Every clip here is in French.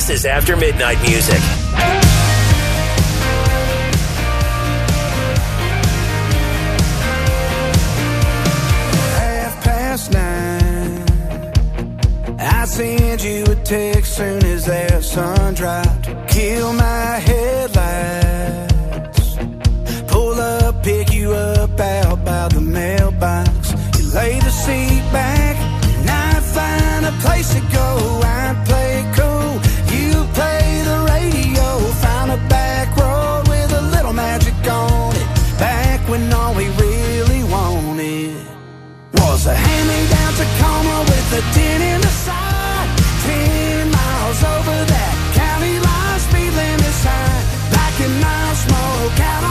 This is After Midnight Music. half past nine. I send you a text soon as that sun dropped. Kill my headlights. Pull up, pick you up out by the mailbox. You lay the seat back, and I find a place to go. I play cool. When all we really wanted was a hand-me-down Tacoma with a dent in the side. Ten miles over that county line, speed limit sign. Black and mild smoke out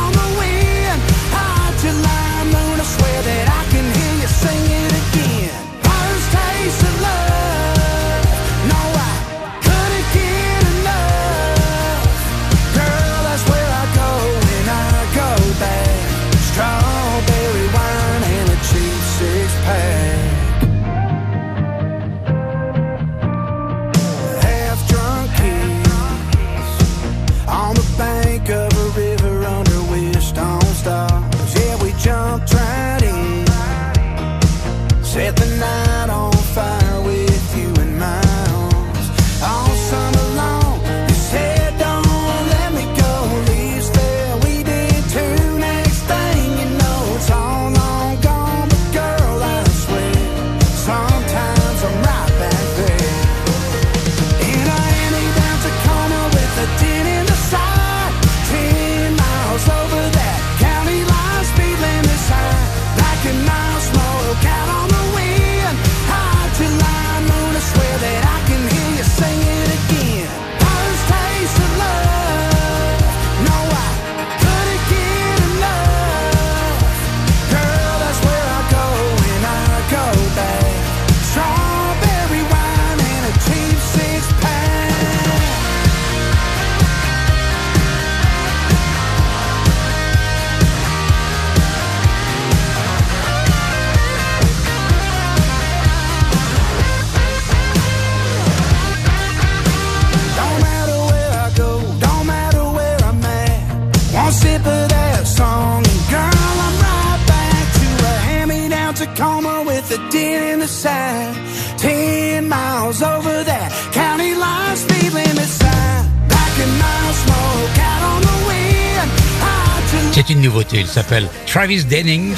C'est une nouveauté, il s'appelle Travis Denning.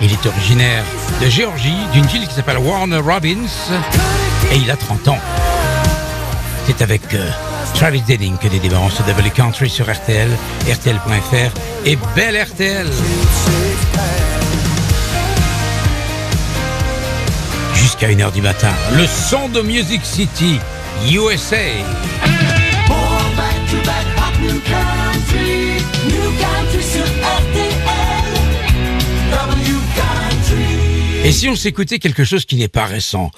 Il est originaire de Géorgie, d'une ville qui s'appelle Warner Robins, et il a 30 ans. C'est avec euh, Travis Denning que les débats se Country sur RTL, RTL.fr et Belle RTL. Jusqu'à 1h du matin, le son de Music City, USA. Et si on s'écoutait quelque chose qui n'est pas récent,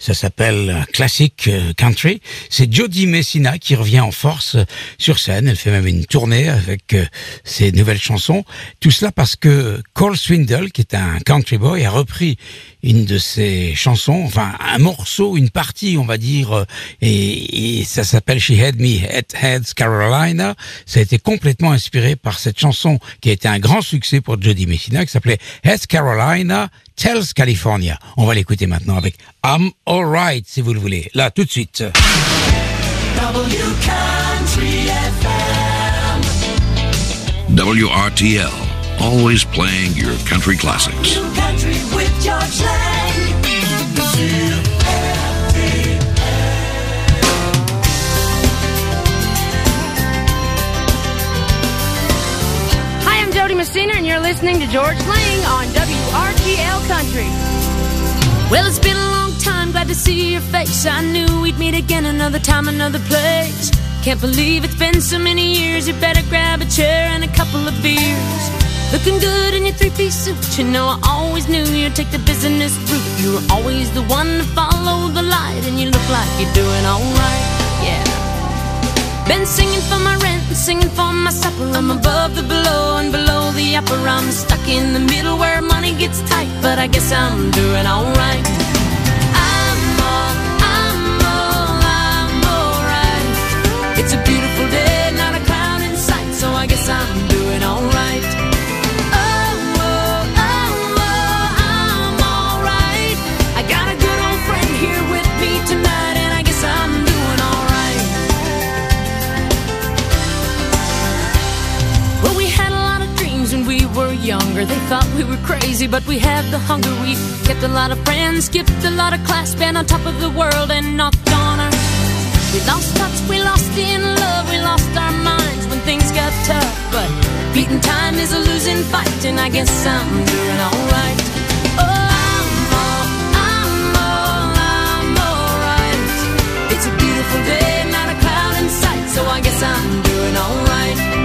ça s'appelle Classic euh, Country. C'est Jody Messina qui revient en force sur scène. Elle fait même une tournée avec euh, ses nouvelles chansons. Tout cela parce que Cole Swindle, qui est un country boy, a repris une de ses chansons, enfin un morceau, une partie, on va dire, euh, et, et ça s'appelle She Had Me at Heads Carolina. Ça a été complètement inspiré par cette chanson qui a été un grand succès pour Jody Messina, qui s'appelait Heads Carolina. Tells California. On va l'écouter maintenant avec I'm Alright, si vous le voulez. Là, tout de suite. W Country FM. WRTL, always playing your country classics. Lang. Messina, and you're listening to George Lang on WRTL Country. Well, it's been a long time, glad to see your face. I knew we'd meet again another time, another place. Can't believe it's been so many years. You better grab a chair and a couple of beers. Looking good in your three piece suit. You know, I always knew you'd take the business route. You were always the one to follow the light, and you look like you're doing alright. Yeah. Been singing for my rent and singing for my supper. I'm above the below and below the upper. I'm stuck in the middle where money gets tight, but I guess I'm doing alright. I'm all, I'm all, I'm alright. It's a beautiful day, not a cloud in sight, so I guess I'm doing alright. Younger. They thought we were crazy, but we had the hunger. We kept a lot of friends, skipped a lot of class, been on top of the world and knocked on our. We lost touch, we lost in love, we lost our minds when things got tough. But beating time is a losing fight, and I guess I'm doing alright. Oh, I'm all, I'm all, I'm alright. It's a beautiful day, not a cloud in sight, so I guess I'm doing alright.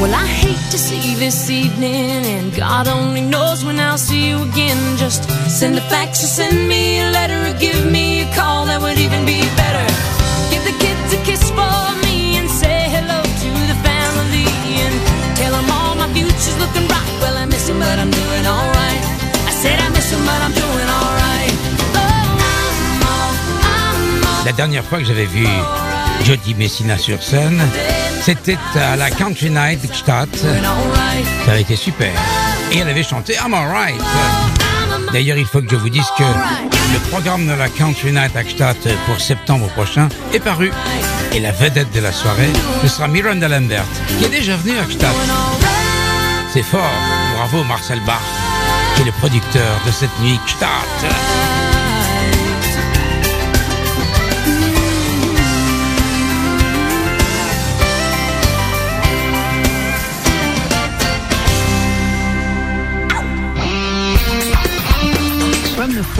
Well, I hate to see this evening, and God only knows when I'll see you again. Just send a fax or send me a letter or give me a call, that would even be better. Give the kids a kiss for me and say hello to the family and tell them all my future's looking bright. Well, I miss them, but I'm doing alright. I said I miss them, but I'm doing alright. Oh, La dernière fois que j'avais vu Jody Messina sur scène, c'était à la Country Night alright. Ça avait été super. Et elle avait chanté I'm Alright. D'ailleurs, il faut que je vous dise que le programme de la Country Night Gstaad pour septembre prochain est paru. Et la vedette de la soirée, ce sera Miranda Lambert, qui est déjà venue à Gstaad. C'est fort. Bravo Marcel Barth, qui est le producteur de cette nuit Gstaad.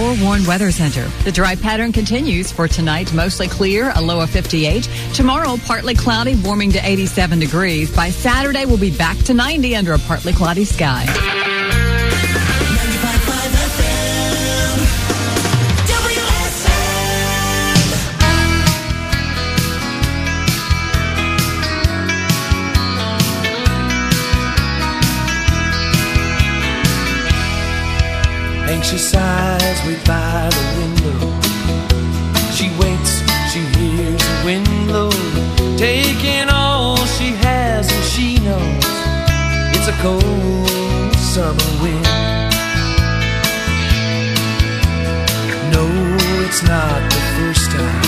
Forewarned Weather Center, the dry pattern continues for tonight, mostly clear, a low of 58. Tomorrow, partly cloudy, warming to 87 degrees. By Saturday, we'll be back to 90 under a partly cloudy sky. Anxious eyes wait by the window. She waits, she hears the wind blow, taking all she has, and she knows it's a cold summer wind. No, it's not the first time.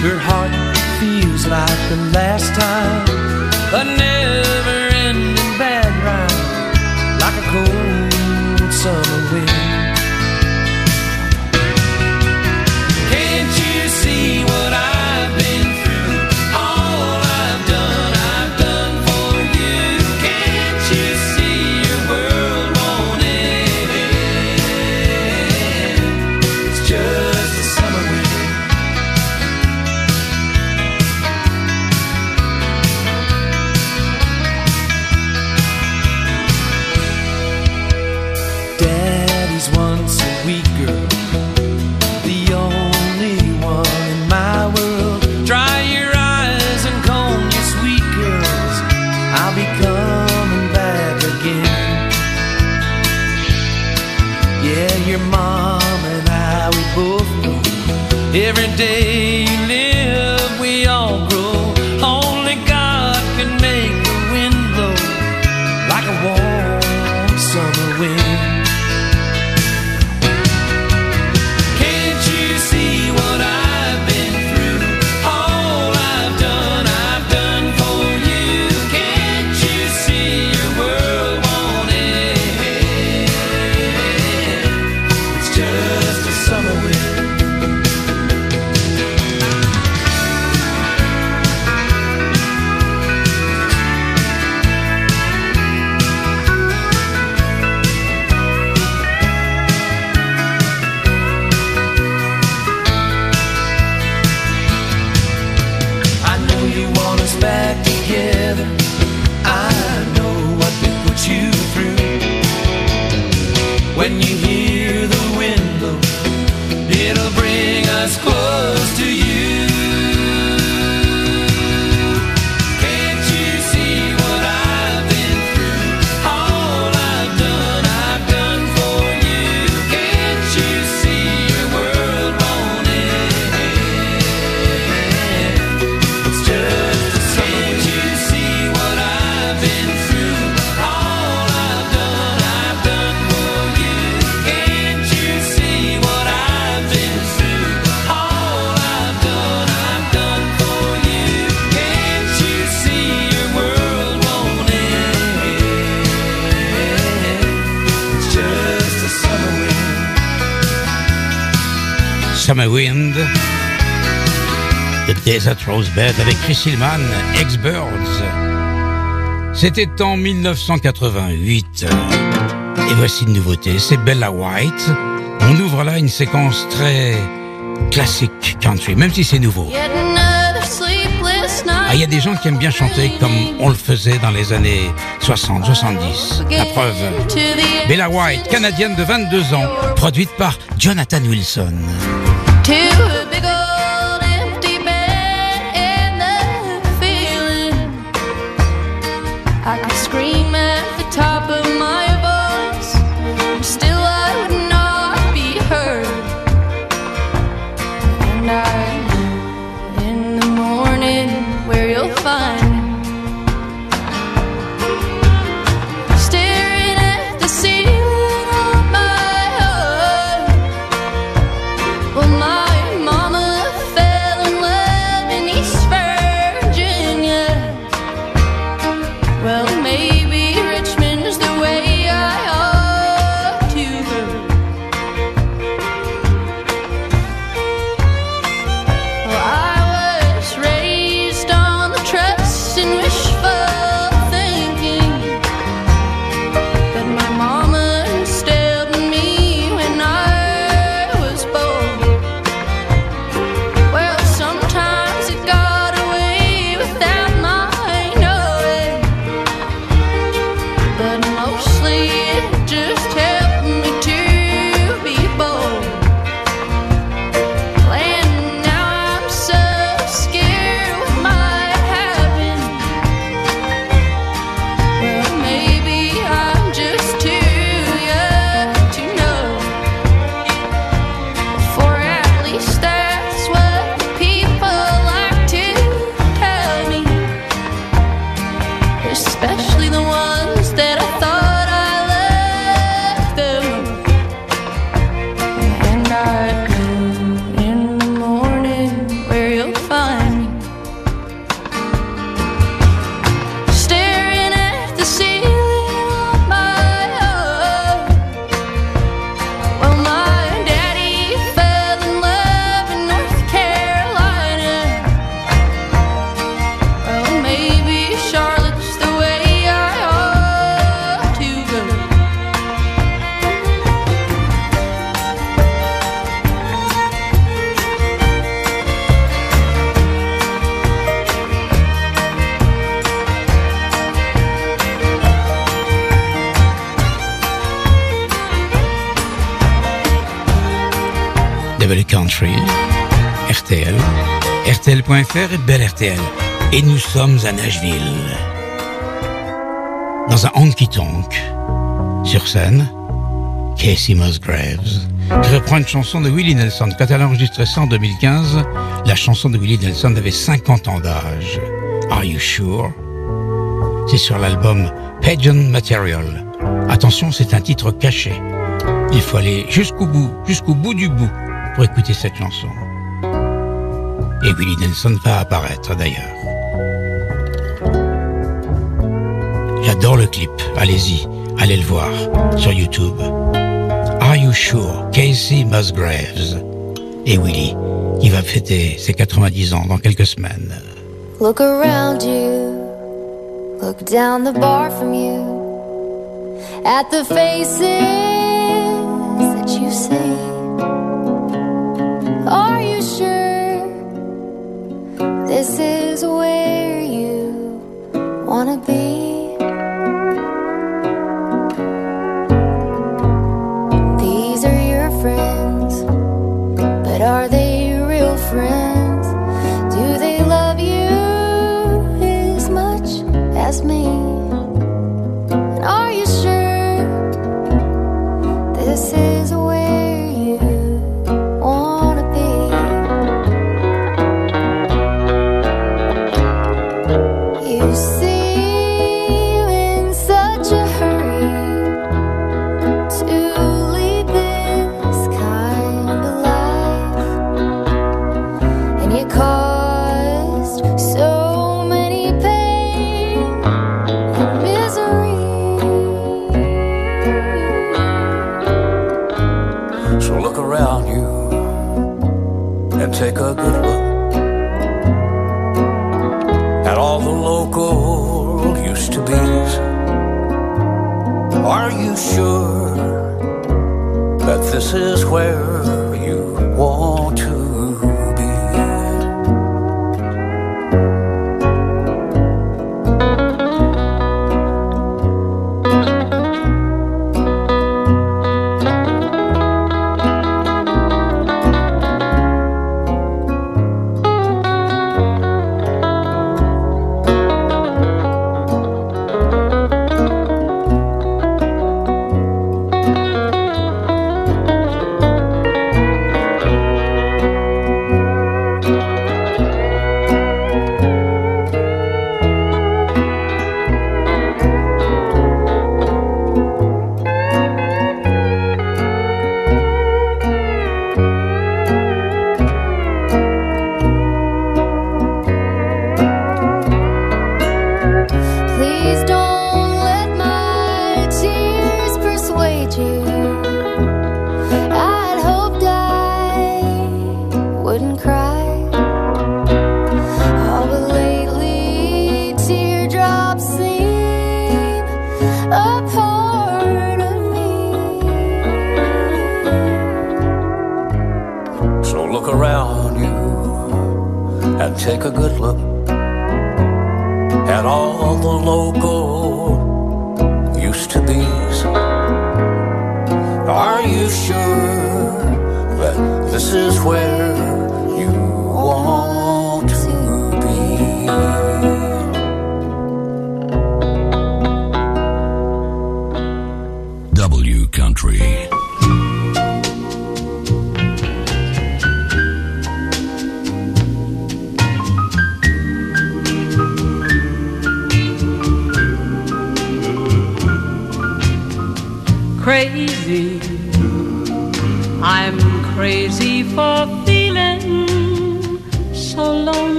Her heart feels like the last time. A never ending bad ride, like a cold summer wind. Avec Chris Hillman, Ex-Birds. C'était en 1988. Et voici une nouveauté, c'est Bella White. On ouvre là une séquence très classique country, même si c'est nouveau. Ah, il y a des gens qui aiment bien chanter comme on le faisait dans les années 60, 70. La preuve. Bella White, canadienne de 22 ans, produite par Jonathan Wilson. Belle RTL. Et nous sommes à Nashville. Dans un honky tonk. Sur scène, Casey Musgraves. Je reprends une chanson de Willie Nelson. Quand elle a enregistré ça en 2015, la chanson de Willie Nelson avait 50 ans d'âge. Are You Sure? C'est sur l'album Pageant Material. Attention, c'est un titre caché. Il faut aller jusqu'au bout, jusqu'au bout du bout pour écouter cette chanson. Et Willie Nelson va apparaître d'ailleurs. J'adore le clip. Allez-y, allez le voir sur YouTube. Are You Sure? Casey Musgraves et Willie, qui va fêter ses 90 ans dans quelques semaines. Look around you, look down the bar from you, at the faces wanna be. These are your friends, but are they real friends? Do they love you as much as me? And are you sure this is?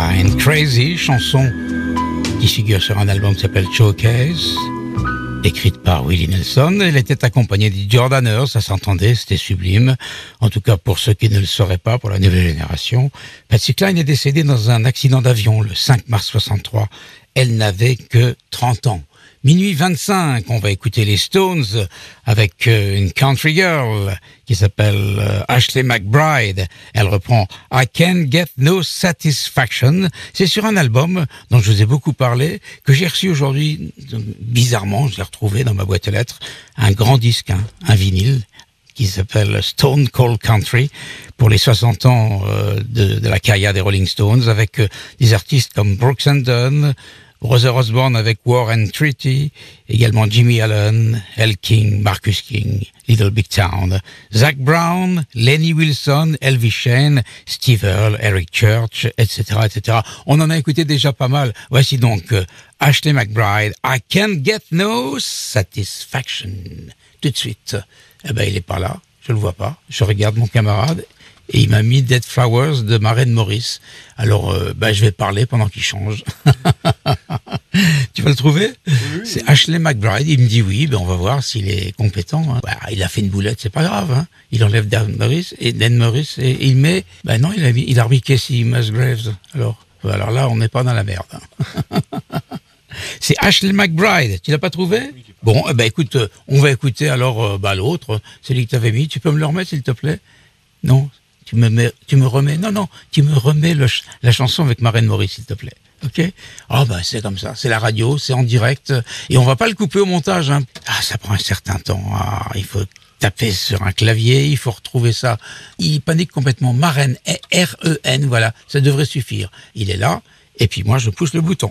Cline, Crazy, chanson qui figure sur un album qui s'appelle Showcase, écrite par Willie Nelson. Elle était accompagnée des Jordaners, ça s'entendait, c'était sublime. En tout cas, pour ceux qui ne le sauraient pas, pour la nouvelle génération. Patsy Cline est décédée dans un accident d'avion le 5 mars 63. Elle n'avait que 30 ans. Minuit 25, on va écouter les Stones avec euh, une country girl qui s'appelle euh, Ashley McBride. Elle reprend I Can Get No Satisfaction. C'est sur un album dont je vous ai beaucoup parlé, que j'ai reçu aujourd'hui, bizarrement, je l'ai retrouvé dans ma boîte aux lettres, un grand disque, hein, un vinyle qui s'appelle Stone Cold Country pour les 60 ans euh, de, de, la carrière des Rolling Stones avec des artistes comme Brooks and Dunn, Brother Osborne avec War and Treaty, également Jimmy Allen, El King, Marcus King, Little Big Town, Zach Brown, Lenny Wilson, Elvis Shane, Steve Earle, Eric Church, etc., etc. On en a écouté déjà pas mal. Voici donc euh, Ashley McBride, I Can't Get No Satisfaction. Tout de suite. Eh ben, il est pas là. Je le vois pas. Je regarde mon camarade et il m'a mis Dead Flowers de Maren Morris. Alors, euh, bah, je vais parler pendant qu'il change. tu vas le trouver? C'est Ashley McBride. Il me dit oui, ben on va voir s'il est compétent. Hein. Bah, il a fait une boulette, c'est pas grave. Hein. Il enlève Dan Morris et Dan Morris et, il met. Ben non, il a mis, il a remis Casey Musgraves. Alors, alors là, on n'est pas dans la merde. Hein. C'est Ashley McBride. Tu l'as pas trouvé? Bon, eh ben écoute, euh, on va écouter alors euh, bah, l'autre, celui que tu avais mis. Tu peux me le remettre, s'il te plaît? Non? Tu me, remets, non, non, tu me remets la chanson avec Marraine Maurice, s'il te plaît. Ok? Ah bah c'est comme ça, c'est la radio, c'est en direct, et on va pas le couper au montage. Hein. Ah, ça prend un certain temps. Ah, il faut taper sur un clavier, il faut retrouver ça. Il panique complètement. Marraine, R-E-N, voilà, ça devrait suffire. Il est là, et puis moi je pousse le bouton.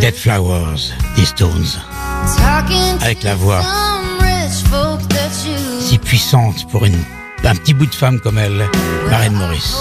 Dead Flowers, des Stones, avec la voix si puissante pour une, un petit bout de femme comme elle, Marraine Maurice.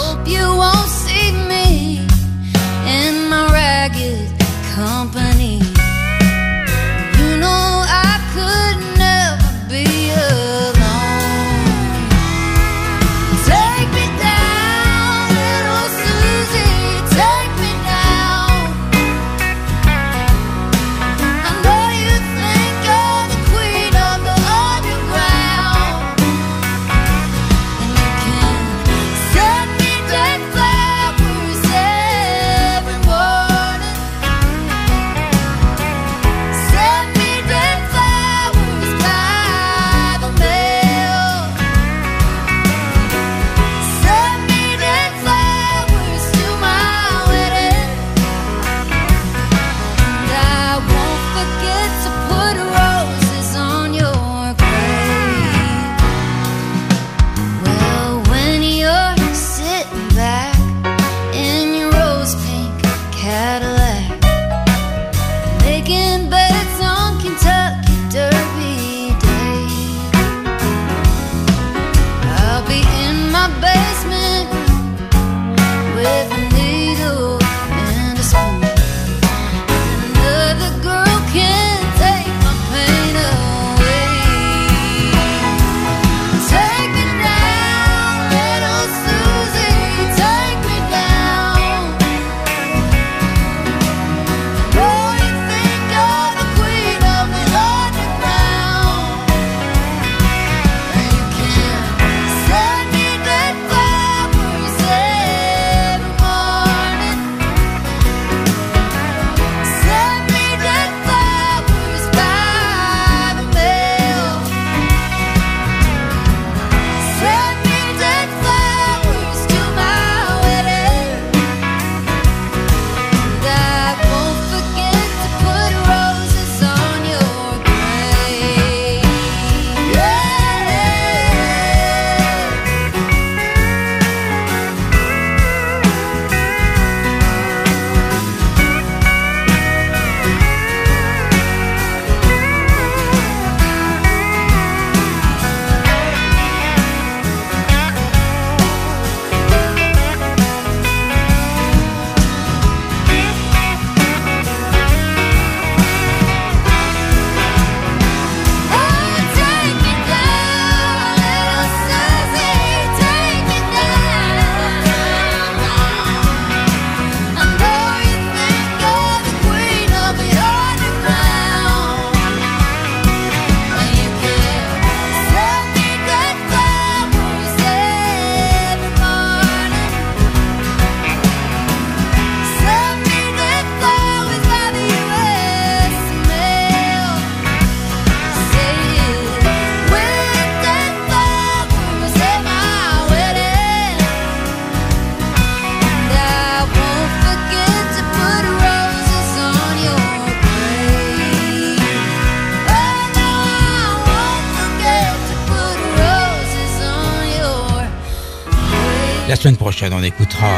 On écoutera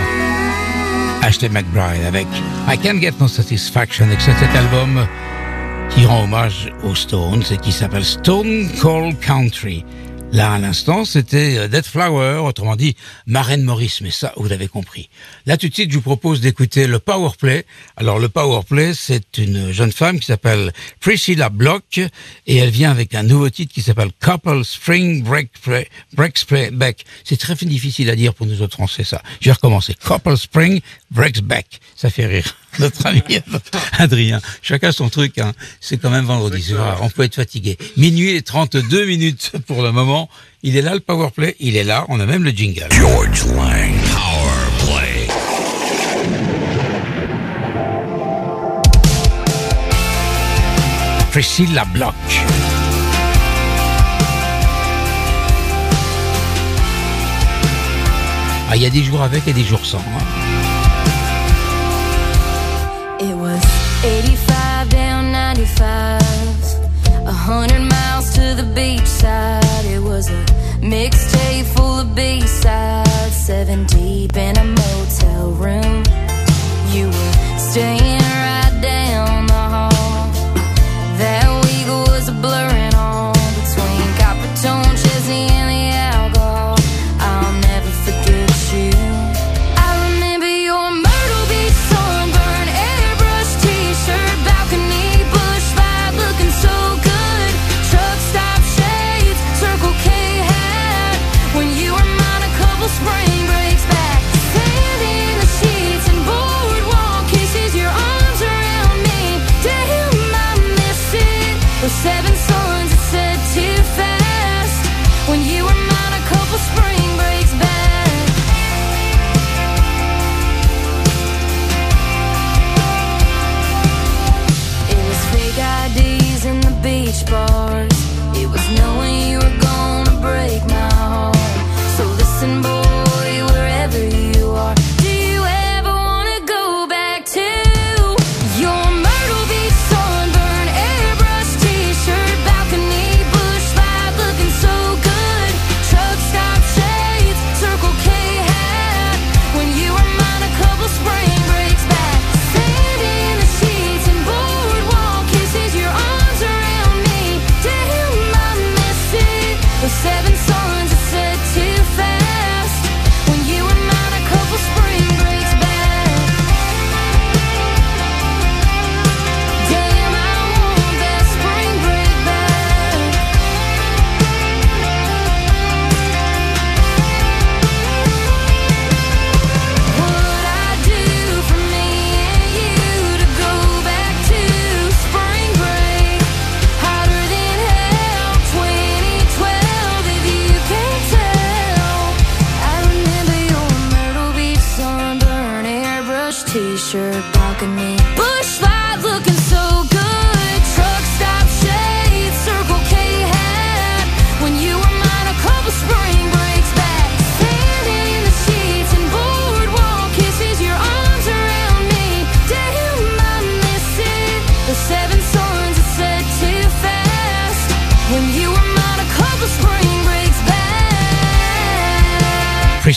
Ashley McBride avec I Can't Get No Satisfaction, extrait de cet album qui rend hommage aux Stones et qui s'appelle Stone Cold Country. Là, à l'instant, c'était euh, Dead Flower, autrement dit Marraine Maurice, mais ça, vous l'avez compris. Là, tout de suite, je vous propose d'écouter le Power Play. Alors, le Power Play, c'est une jeune femme qui s'appelle Priscilla Block et elle vient avec un nouveau titre qui s'appelle Couple Spring Break Breaks Back. C'est très difficile à dire pour nous autres français, ça. Je vais recommencer. Couple Spring Breaks Back. Ça fait rire. Notre ami Adrien. Chacun son truc, hein. C'est quand même vendredi soir. On peut être fatigué. Minuit et 32 minutes pour le moment. Il est là, le power play. Il est là. On a même le jingle. George Lang Power Play. Priscilla Block. Ah, il y a des jours avec et des jours sans. hein. 95, a hundred miles to the beachside. It was a mixtape full of B-sides, seven deep in a motel room. You were staying right down the hall. That week was a blurring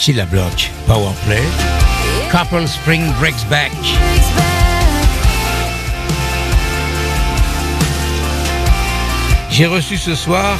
Priscilla Block, Power Play. Couple Spring. Breaks back. J'ai reçu ce soir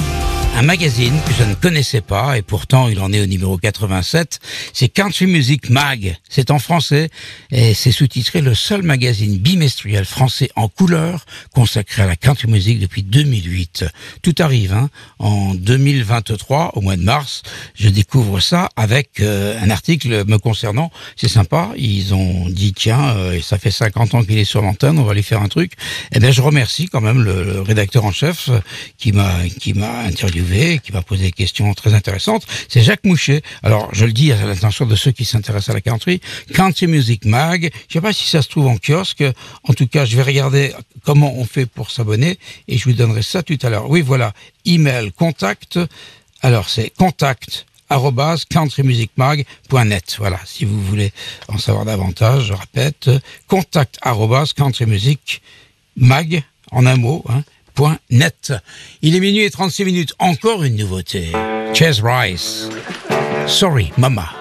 un magazine que je ne connaissais pas et pourtant il en est au numéro 87. C'est Country Music Mag. C'est en français et c'est sous-titré le seul magazine bimestriel français en couleur consacré à la country music depuis 2008. Tout arrive, hein. En 2023, au mois de mars, je découvre ça avec euh, un article me concernant. C'est sympa. Ils ont dit tiens, euh, ça fait 50 ans qu'il est sur l'antenne, on va lui faire un truc. Eh bien, je remercie quand même le, le rédacteur en chef euh, qui m'a qui m'a interviewé, qui m'a posé des questions très intéressantes. C'est Jacques Mouchet. Alors, je le dis à l'attention de ceux qui s'intéressent à la country. Country Music Mag. Je sais pas si ça se trouve en kiosque. En tout cas, je vais regarder comment on fait pour s'abonner et je vous donnerai ça tout à l'heure. Oui, voilà. Email, contact. Alors, c'est contact arobase countrymusicmag.net. Voilà, si vous voulez en savoir davantage, je répète, contact arobase countrymusicmag, en un mot, hein, net. Il est minuit et 36 minutes, encore une nouveauté. Chase Rice. Sorry, Mama.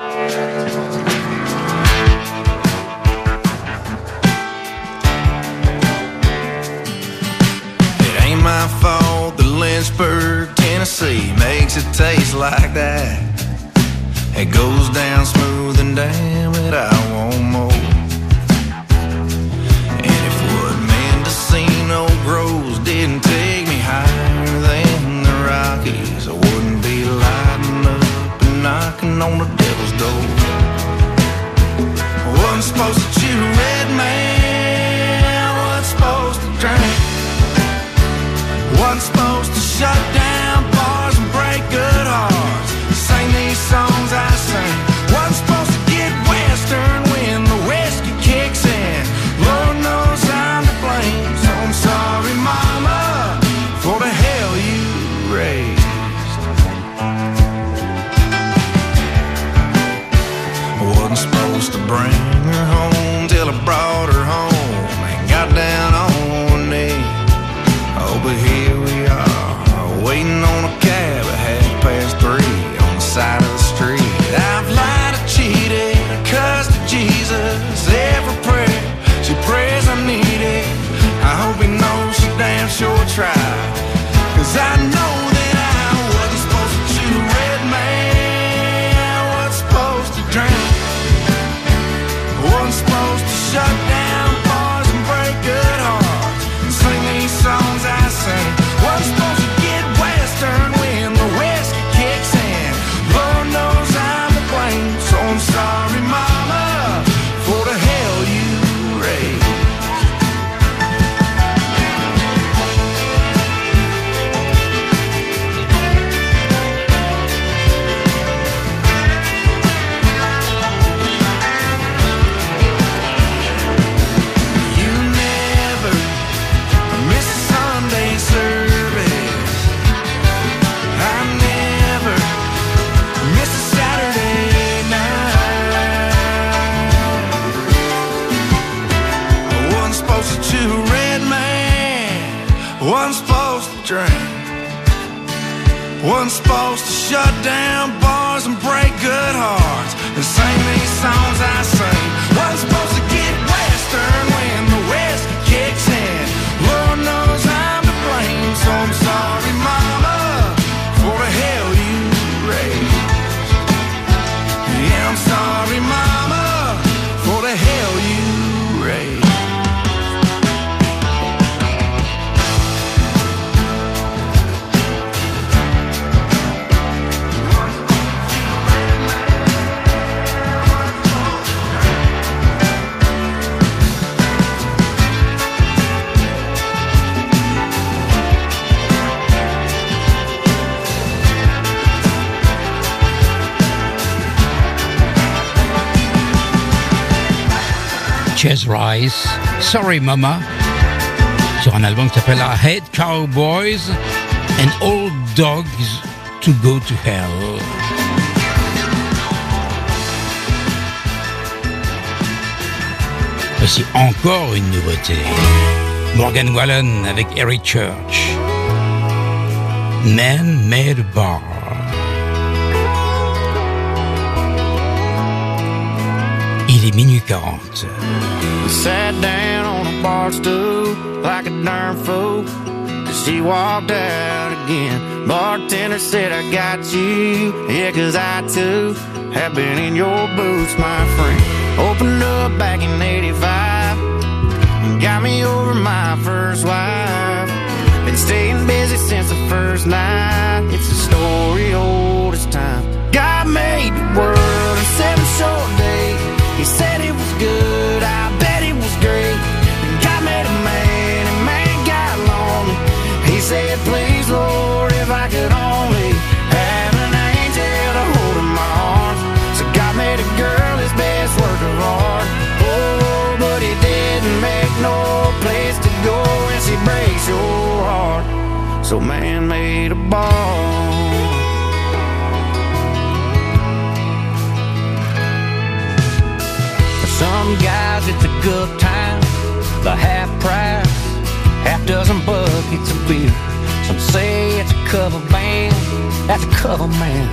My fault that Lynchburg, Tennessee makes it taste like that. It goes down smooth and damn it, I want more. And if what Mendocino grows didn't take me higher than the Rockies, I wouldn't be lighting up and knocking on the devil's door. I Wasn't supposed to chew red man, supposed to shut down Sorry Mama, sur un album qui s'appelle I Hate Cowboys and Old Dogs to Go to Hell. Voici encore une nouveauté. Morgan Wallen avec Eric Church. Man Made Bar. Minuit 40. Sat down on a bar stool like a darn fool. She walked out again. Bartender said, I got you. Yeah, cause I too have been in your boots, my friend. Opened up back in 85. Got me over my first wife. Been staying busy since the first night. It's a story old So man made a bar. For some guys, it's a good time. The half price, half dozen buckets of beer. Some say it's a cover band, that's a cover man.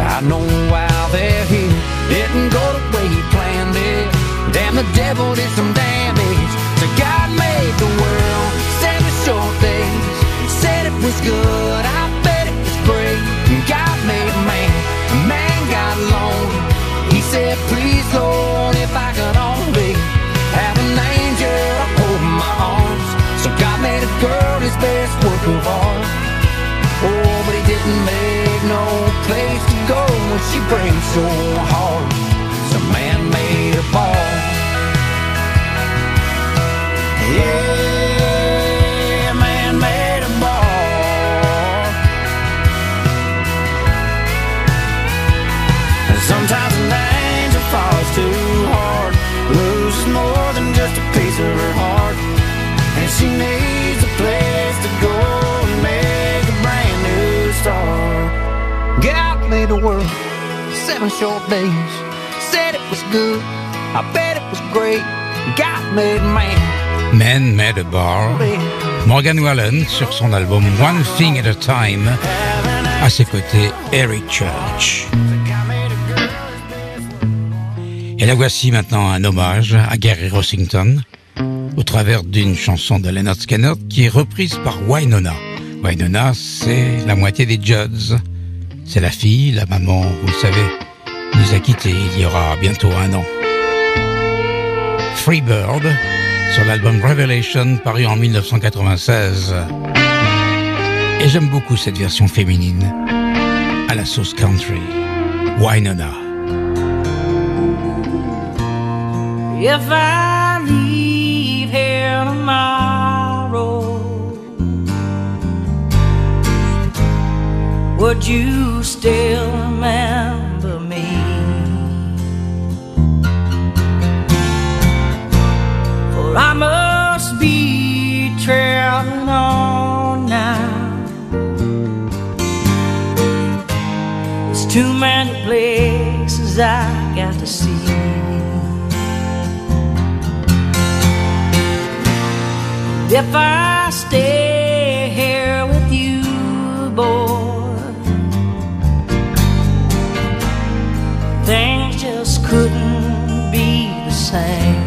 I know why they're here. Didn't go the way he planned it. Damn, the devil did some damage. So God made the world seven short was good, I bet it was great. God made man, man got alone. He said, please, Lord, if I could only have an angel hold my arms. So God made a girl his best work of art. Oh, but he didn't make no place to go when she brings so hard. So man made a ball. Yeah. She needs a place to go and make a brand new start. God made the world seven short days, said it was good. I bet it was great. God made man. Man Made a Bar. Morgan Wallen sur son album One Thing at a Time. À ses côtés, Eric Church. Et la voici maintenant un hommage à Gary Rossington au travers d'une chanson de Leonard Skinner qui est reprise par Wynonna. Wynonna, c'est la moitié des Judds. C'est la fille, la maman, vous le savez, nous a quittés il y aura bientôt un an. Freebird sur l'album Revelation paru en 1996. Et j'aime beaucoup cette version féminine à la sauce country. Wynonna. Would you still remember me? For I must be traveling on now. There's too many places I got to see. If I stay same.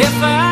If I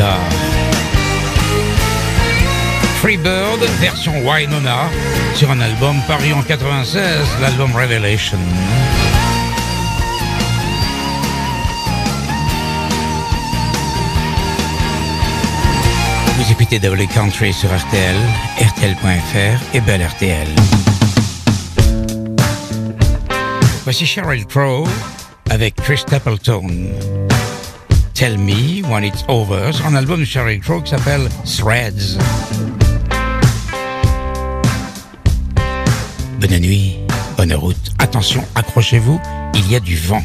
guitare Freebird, version Wynonna, sur un album paru en 96, l'album Revelation. Vous écoutez Double Country sur RTL, RTL.fr et Belle RTL. Voici Sheryl Crow avec Chris Stapleton. Tell Me When It's Over, sur un album de Sheryl Crow qui s'appelle Threads. Bonne nuit, bonne route. Attention, accrochez-vous, il y a du vent.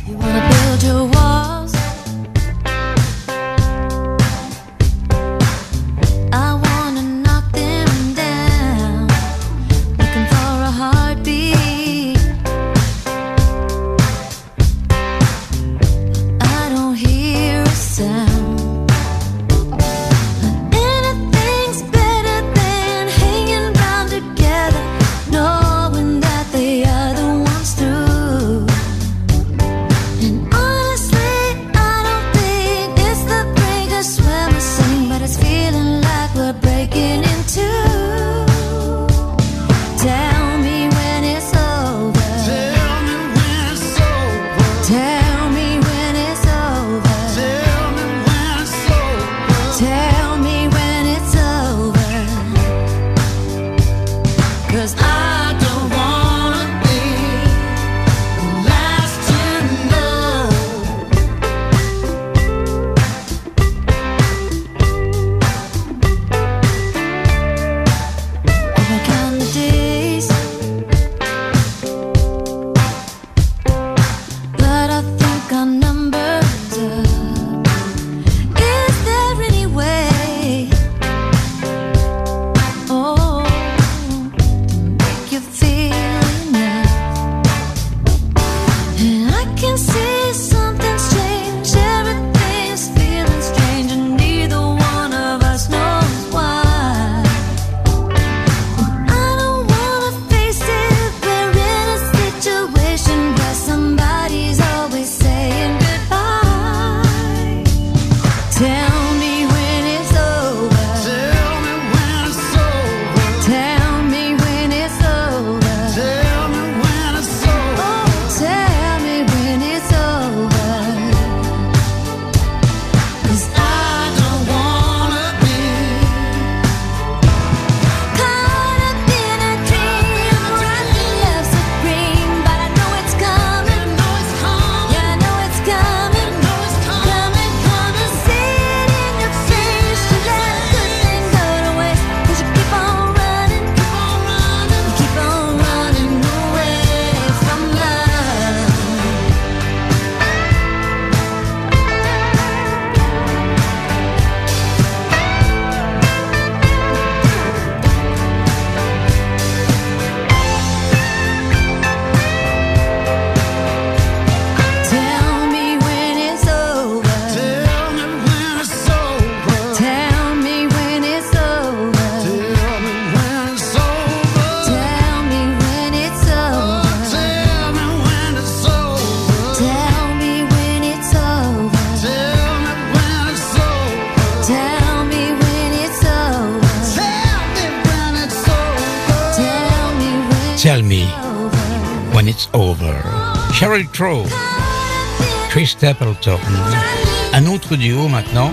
Un autre duo maintenant.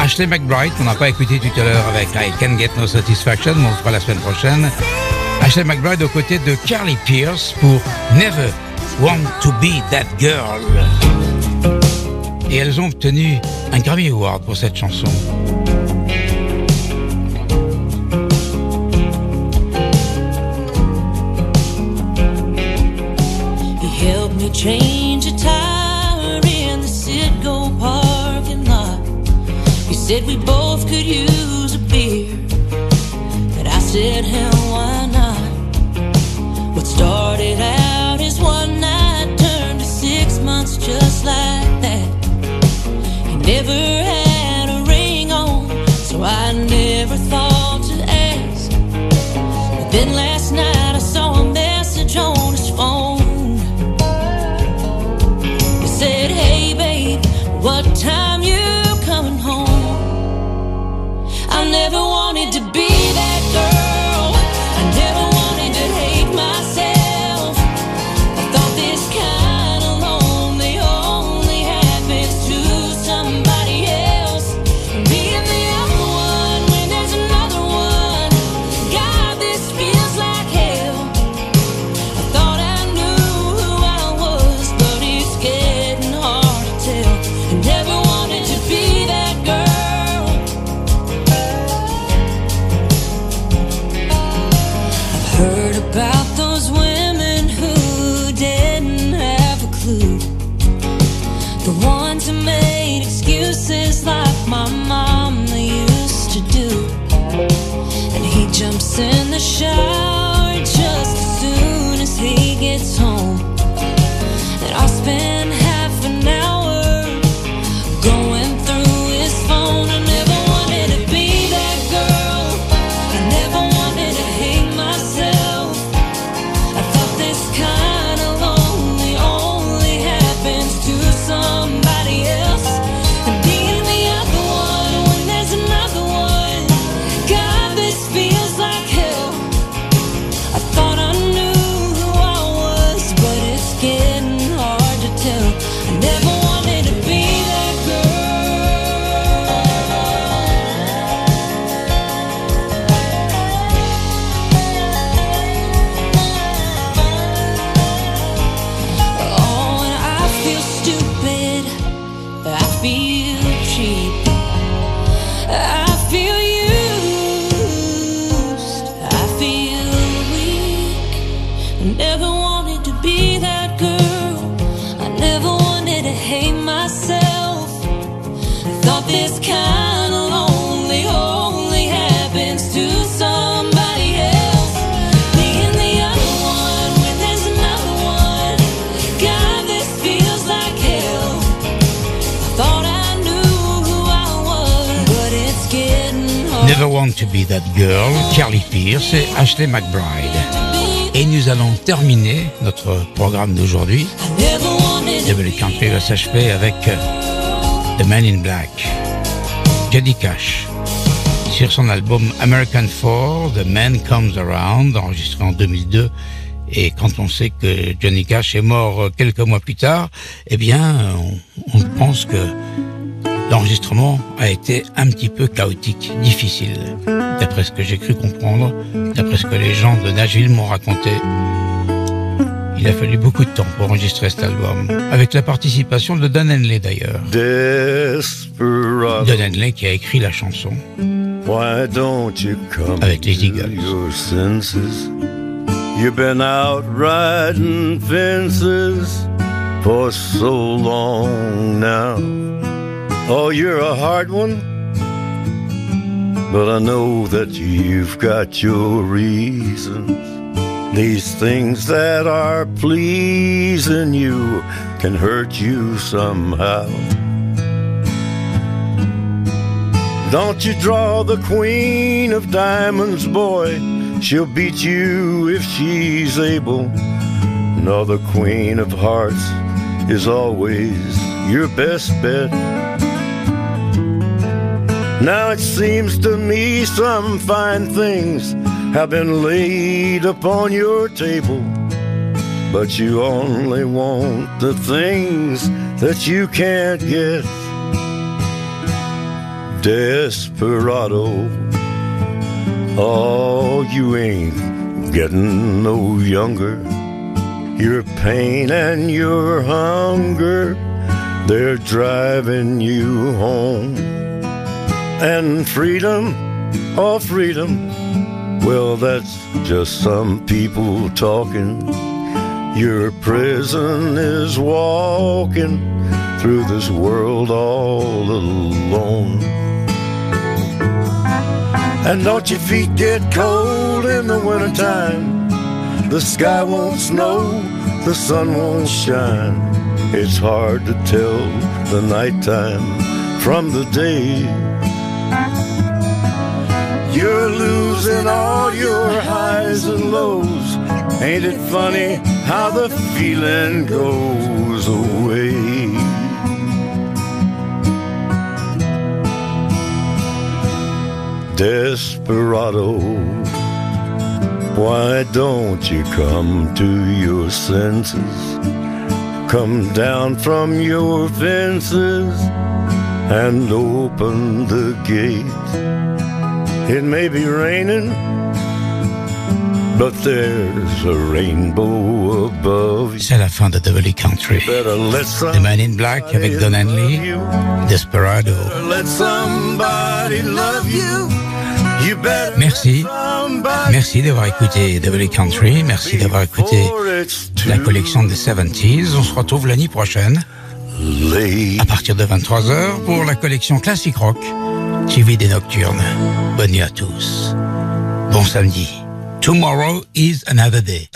Ashley McBride, qu'on n'a pas écouté tout à l'heure avec I Can Get No Satisfaction, mais on le fera la semaine prochaine. Ashley McBride aux côtés de Carly Pierce pour Never Want to Be That Girl. Et elles ont obtenu un Grammy Award pour cette chanson. Said we both could use a beer. And I said, hell, why not? What started out as one night turned to six months just like that. He never had a ring on, so I never thought to ask. But then last night I saw a message on his phone. He said, Hey babe, what time The ones who made excuses like my mom used to do. And he jumps in the shower To Be That Girl, Carly Pierce et Ashley McBride. Et nous allons terminer notre programme d'aujourd'hui. Double Country va s'achever avec euh, The Man in Black, Johnny Cash. Sur son album American Four, The Man Comes Around, enregistré en 2002. Et quand on sait que Johnny Cash est mort euh, quelques mois plus tard, eh bien, on pense que l'enregistrement a été un petit peu chaotique, difficile, d'après ce que j'ai cru comprendre, d'après ce que les gens de Nashville m'ont raconté. Il a fallu beaucoup de temps pour enregistrer cet album, avec la participation de Don Henley d'ailleurs. Don Henley qui a écrit la chanson. Why don't you come Avec les Eagles. your senses? You've been out riding fences for so long now. Oh, you're a hard one, but I know that you've got your reasons. These things that are pleasing you can hurt you somehow. Don't you draw the queen of diamonds, boy. She'll beat you if she's able. No, the queen of hearts is always your best bet. Now it seems to me some fine things have been laid upon your table. But you only want the things that you can't get. Desperado. Oh, you ain't getting no younger. Your pain and your hunger, they're driving you home. And freedom, oh, freedom, well, that's just some people talking. Your prison is walking through this world all alone. And don't your feet get cold in the wintertime? The sky won't snow, the sun won't shine. It's hard to tell the nighttime from the day. You're losing all your highs and lows. Ain't it funny how the feeling goes away? Desperado, why don't you come to your senses? Come down from your fences and open the gate. It may be raining, but there's a rainbow above. C'est la fin de Double Country. Better let The Man in Black avec Don Henley, Desperado. Let somebody love you. You better Merci. Merci d'avoir écouté Double Country. Merci d'avoir écouté la collection des 70s. On se retrouve l'année prochaine. À partir de 23h pour la collection Classic Rock, suivi des nocturnes. Bonne nuit à tous. Bon samedi. Tomorrow is another day.